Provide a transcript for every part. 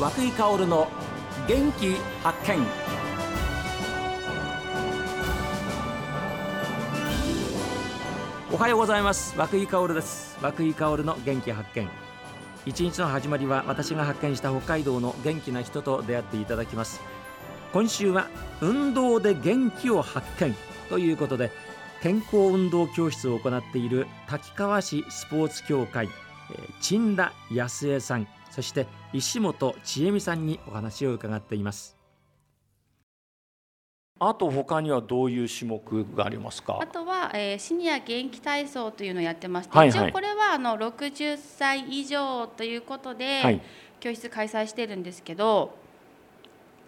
和久井薫の元気発見。おはようございます。和久井薫です。和久井薫の元気発見。一日の始まりは私が発見した北海道の元気な人と出会っていただきます。今週は運動で元気を発見。ということで健康運動教室を行っている滝川市スポーツ協会陳田康江さん。そして石本千恵美さんにお話を伺っています。あと他にはどういう種目がありますか？あとは、えー、シニア元気体操というのをやってまして、はいはい。一応これはあの60歳以上ということで、はい。教室開催してるんですけど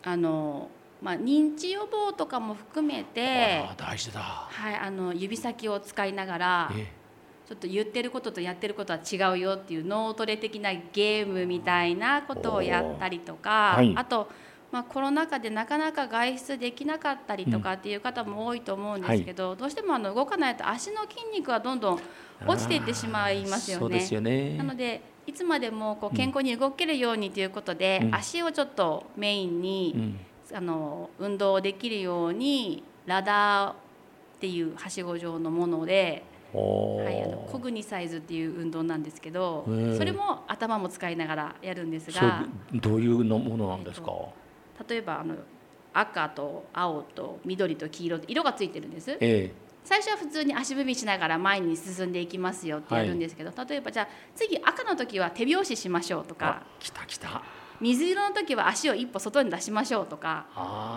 あの、まあ、認知予防とかも含めてあ、あ大事だ、はい、あの指先を使いながらえちょっと言ってることとやってることは違うよっていう脳トレ的なゲームみたいなことをやったりとか、はい。あと、まあ、コロナ禍でなかなか外出できなかったりとかっていう方も多いと思うんですけど、どうしてもあの動かないと足の筋肉はどんどん落ちていってしまいますよね。よね。なのでいつまでもこう健康に動けるようにということで、うん。足をちょっとメインに、うん。あの運動できるようにラダーっていうはしご状のもので、はい、あのコグニサイズっていう運動なんですけどそれも頭も使いながらやるんですがどういうのものなんですか、例えばあの赤と青と緑と黄色色がついてるんです。え最初は普通に足踏みしながら前に進んでいきますよってやるんですけど、例えばじゃあ次赤の時は手拍子しましょうとえか来た来た。水色の時は足を一歩外に出しましょうとか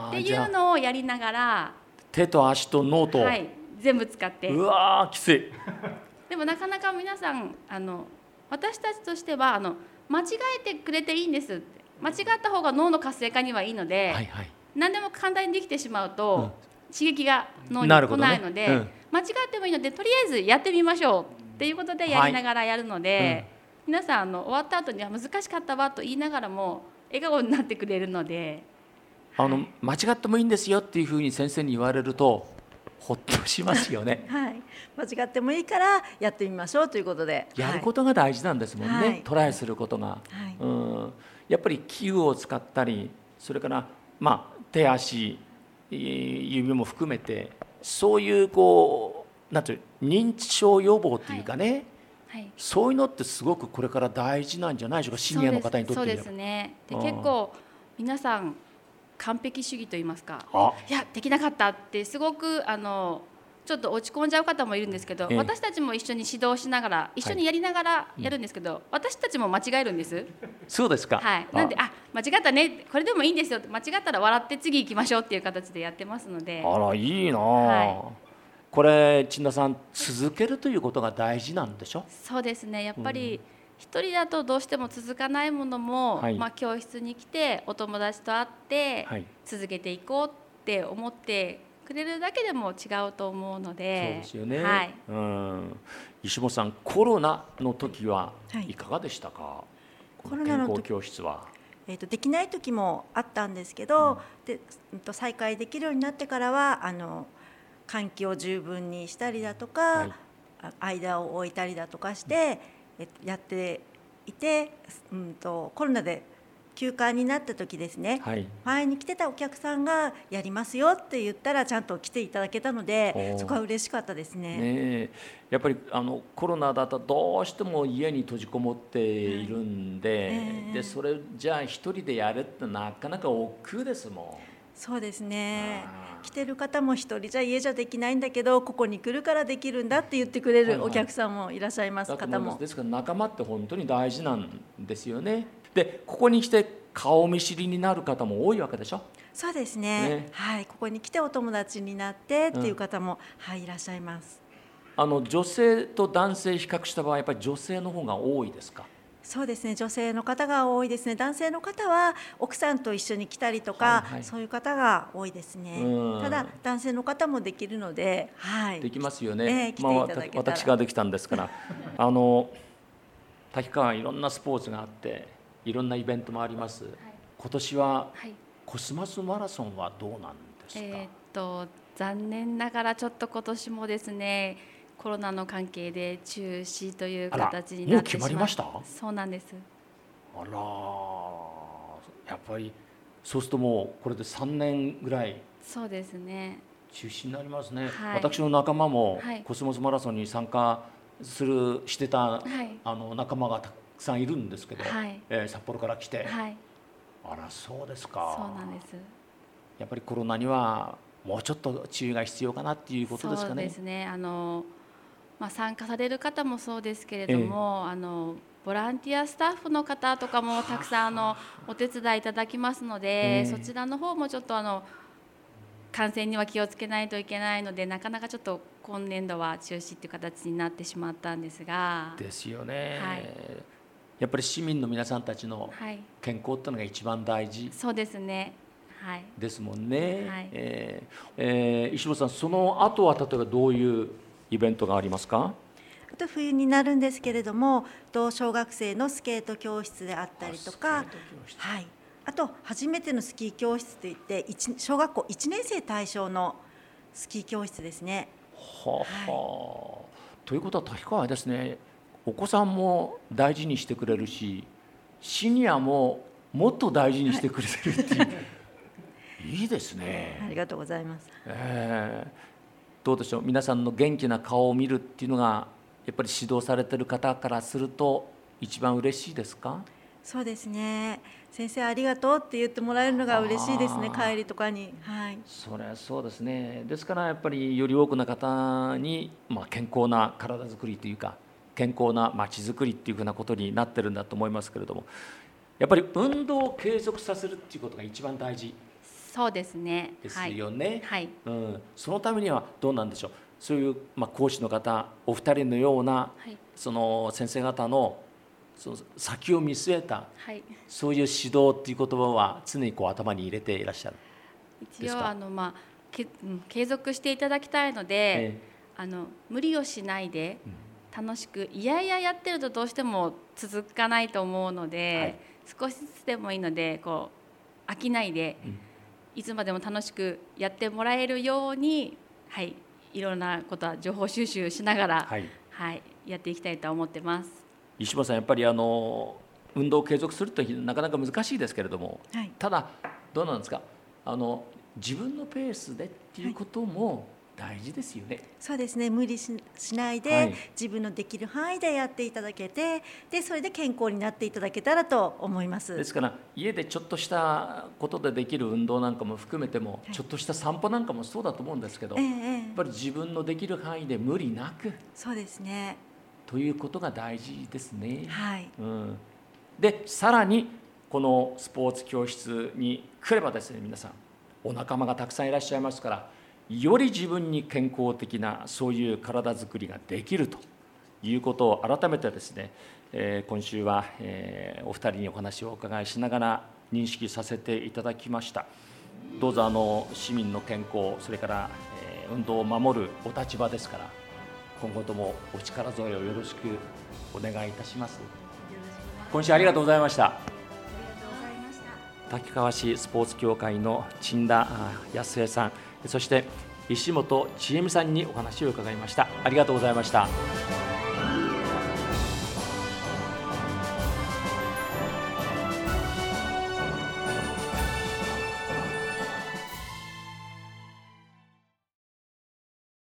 っていうのをやりながら、手と足と脳と、はい、全部使って。うわーきつい。でもなかなか皆さんあの私たちとしてはあの間違えてくれていいんですって。間違った方が脳の活性化にはいいので、はいはい。何でも簡単にできてしまうと、刺激が脳に来ないので、うん。間違ってもいいのでとりあえずやってみましょうっていうことでやりながらやるので、皆さんあの終わった後には難しかったわと言いながらも笑顔になってくれるので。あの間違ってもいいんですよっていうふうに先生に言われるとほっとしますよね。はい、間違ってもいいからやってみましょうということで、やることが大事なんですもんね、はい。トライすることが、はい。うん。やっぱり器具を使ったりそれからまあ手足えー指も含めてそういうこうなんていう認知症予防っていうかね、はい、そういうのってすごくこれから大事なんじゃないでしょうか。シニアの方にとってそうですね。でうん。結構皆さん完璧主義と言いますか。あ。いやできなかったってすごくあのちょっと落ち込んじゃう方もいるんですけど、ええ。私たちも一緒に指導しながら一緒にやりながらやるんですけど、私たちも間違えるんです？そうですか、はい、なんであ間違ったね。これでもいいんですよ。間違ったら笑って次行きましょうっていう形でやってますので。あらいいなあ、はい。これ陳田さん続けるということが大事なんでしょ？そうですね。やっぱり一人だとどうしても続かないものも、はい。まあ、教室に来てお友達と会ってはい。続けていこうって思ってくれるだけでも違うと思うのそうでですよね、はい、うん、石本さんコロナの時ははい。いかがでしたか、コロナの時健康教室は。えー、とできない時もあったんですけど、でうんと再開できるようになってからはあの換気を十分にしたりだとか、はい。あ間を置いたりだとかして、えっとやっていて、うん、とコロナで休館になった時ですね、はい。前に来てたお客さんがやりますよって言ったらちゃんと来ていただけたのおでー。そこは嬉しかったですね。ねえ。やっぱりあのコロナだとどうしても家に閉じこもっているんで,、ええ。でそれじゃあ一人でやるってなかなか億劫ですもそうですね。来てる方も一人じゃ家じゃできないんだけどここに来るからできるんだって言ってくれはいはい。るお客さんもいらっしゃいまん。すだと思い方も。ですから仲間って本当に大事なんですよね。でここに来て顔見知りになる方も多いわけでしょ？そうですね。ね。はい。ここに来てお友達になってっていう方も、はいいらっしゃいます。あの女性と男性比較した場合やっぱり女性の方が多いですか？そうですね。女性の方が多いですね。男性の方は奥さんと一緒に来たりとか、はいはい。そういう方が多いですね。うん。ただ男性の方もできるのではい。できますよえね。え。来てまあ私ができたんですから、あの滝川はいろんなスポーツがあっていろんなイベントもあります。今年ははい。コスマスマラソンはどうなんですか？えーっと残念ながらちょっと今年もですねコロナの関係で中止という形になってしまもう決まりました？そうなんです。あらやっぱりそうするともうこれで3年ぐらいそうですね。中止になりますね、はい。私の仲間もはい。コスモスマラソンに参加するしてた、はい。あの仲間がたくさんいるんですけど、はい。えー札幌から来て、はい。あらそうですか。そうなんです。やっぱりコロナにはもうちょっと注意が必要かなっていうことですかね。そうですね。あの、まあ、参加される方もそうですけれども、あのボランティアスタッフの方とかもたくさんあのお手伝いいただきますので、ええ。そちらの方もちょっとあの感染には気をつけないといけないのでなかなかちょっと今年度は中止っていう形になってしまったんですが。ですよね、はい。やっぱり市民の皆さんたちのはい。健康っていうのが一番大事。そうですね。はい。ですもんね、はい。えーえー石本さんその後は例えばどういうイベントがありますか？あと冬になるんですけれどもと小学生のスケート教室であったりとかはい、あと初めてのスキー教室といって一小学校1年生対象のスキー教室ですね。はあはあ。ということは滝川はですねお子さんも大事にしてくれるしシニアももっと大事にしてくれてるっていう、い、いですね。ありがとうございます。えーどうでしょう？皆さんの元気な顔を見るっていうのがやっぱり指導されてる方からすると一番嬉しいですか？そうですね。先生ありがとうって言ってもらえるのが嬉しいですね。帰りとかに、はい。それはそうですねですからやっぱりより多くの方に、まあ、健康な体づくりというか健康なまちづくりっていうふうなことになってるんだと思いますけれどもやっぱり運動を継続させるっていうことが一番大事そうですね。ですよね。はい、うん、そのためにはどうなんでしょう。そういう、まあ、講師の方お二人のようなはい。その先生方のその先を見据えたはい。そういう指導っていう言葉は常にこう頭に入れていらっしゃる。一応あの、まあけうん、継続していただきたいので、えあの無理をしないでうん。楽しくいやいややってるとどうしても続かないと思うので、少しずつでもいいのでこう飽きないで、うんいつまでも楽しくやってもらえるように、はい、いろんなことは情報収集しながら、はいはい、やっていきたいと思ってます。石破さんやっぱりあの運動を継続するとなかなか難しいですけれどもはい。ただどうなんですか？あの自分のペースでっていうことも大事ですよね。そうですね。無理ししないで、はい自分のできる範囲でやっていただけて、でそれで健康になっていただけたらと思います。ですから家でちょっとしたことでできる運動なんかも含めても、はいちょっとした散歩なんかもそうだと思うんですけど、ええやっええぱり自分のできる範囲で無理なくそうですね。ということが大事ですね。はい。うん、でさらにこのスポーツ教室に来ればですね皆さんお仲間がたくさんいらっしゃいますからより自分に健康的なそういう体づくりができるということを改めてですね、えー今週は、えーお二人にお話をお伺いしながら認識させていただきました。どうぞあの市民の健康それから、えー運動を守るお立場ですから今後ともお力添えをよろしくお願いいたします。今週ありがとうございました。滝川市スポーツ協会の陳田あ康江さんそして石本千恵美さんにお話を伺いました。ありがとうございました。